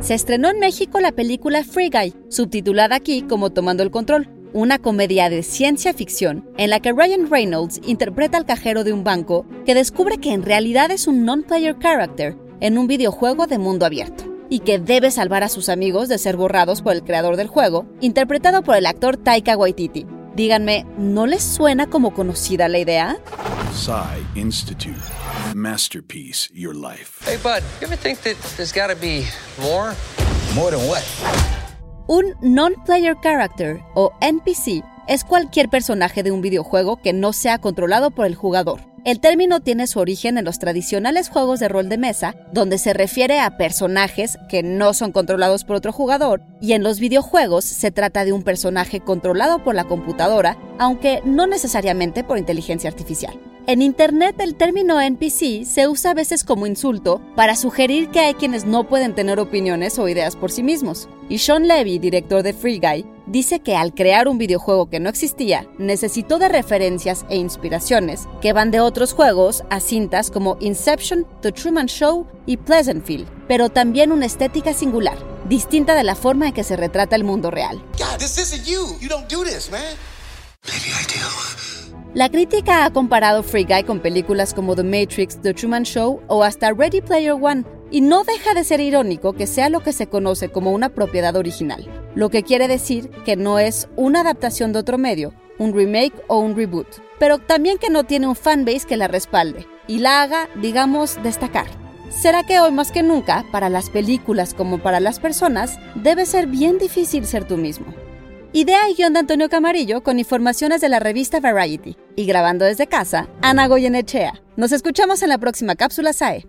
Se estrenó en México la película Free Guy, subtitulada aquí como Tomando el Control, una comedia de ciencia ficción en la que Ryan Reynolds interpreta al cajero de un banco que descubre que en realidad es un non-player character en un videojuego de mundo abierto y que debe salvar a sus amigos de ser borrados por el creador del juego, interpretado por el actor Taika Waititi. Díganme, ¿no les suena como conocida la idea? Psy Institute. Masterpiece Your Life. Hey, bud, you ever think that there's gotta be more? More than what? Un non-player character o NPC es cualquier personaje de un videojuego que no sea controlado por el jugador. El término tiene su origen en los tradicionales juegos de rol de mesa, donde se refiere a personajes que no son controlados por otro jugador, y en los videojuegos se trata de un personaje controlado por la computadora, aunque no necesariamente por inteligencia artificial. En Internet el término NPC se usa a veces como insulto para sugerir que hay quienes no pueden tener opiniones o ideas por sí mismos. Y Sean Levy, director de Free Guy, dice que al crear un videojuego que no existía, necesitó de referencias e inspiraciones que van de otros juegos a cintas como Inception, The Truman Show y Pleasantville, pero también una estética singular, distinta de la forma en que se retrata el mundo real. La crítica ha comparado Free Guy con películas como The Matrix, The Truman Show o hasta Ready Player One, y no deja de ser irónico que sea lo que se conoce como una propiedad original, lo que quiere decir que no es una adaptación de otro medio, un remake o un reboot, pero también que no tiene un fanbase que la respalde y la haga, digamos, destacar. ¿Será que hoy más que nunca, para las películas como para las personas, debe ser bien difícil ser tú mismo? Idea y guion de Antonio Camarillo con informaciones de la revista Variety. Y grabando desde casa, Ana Goyenechea. Nos escuchamos en la próxima cápsula SAE.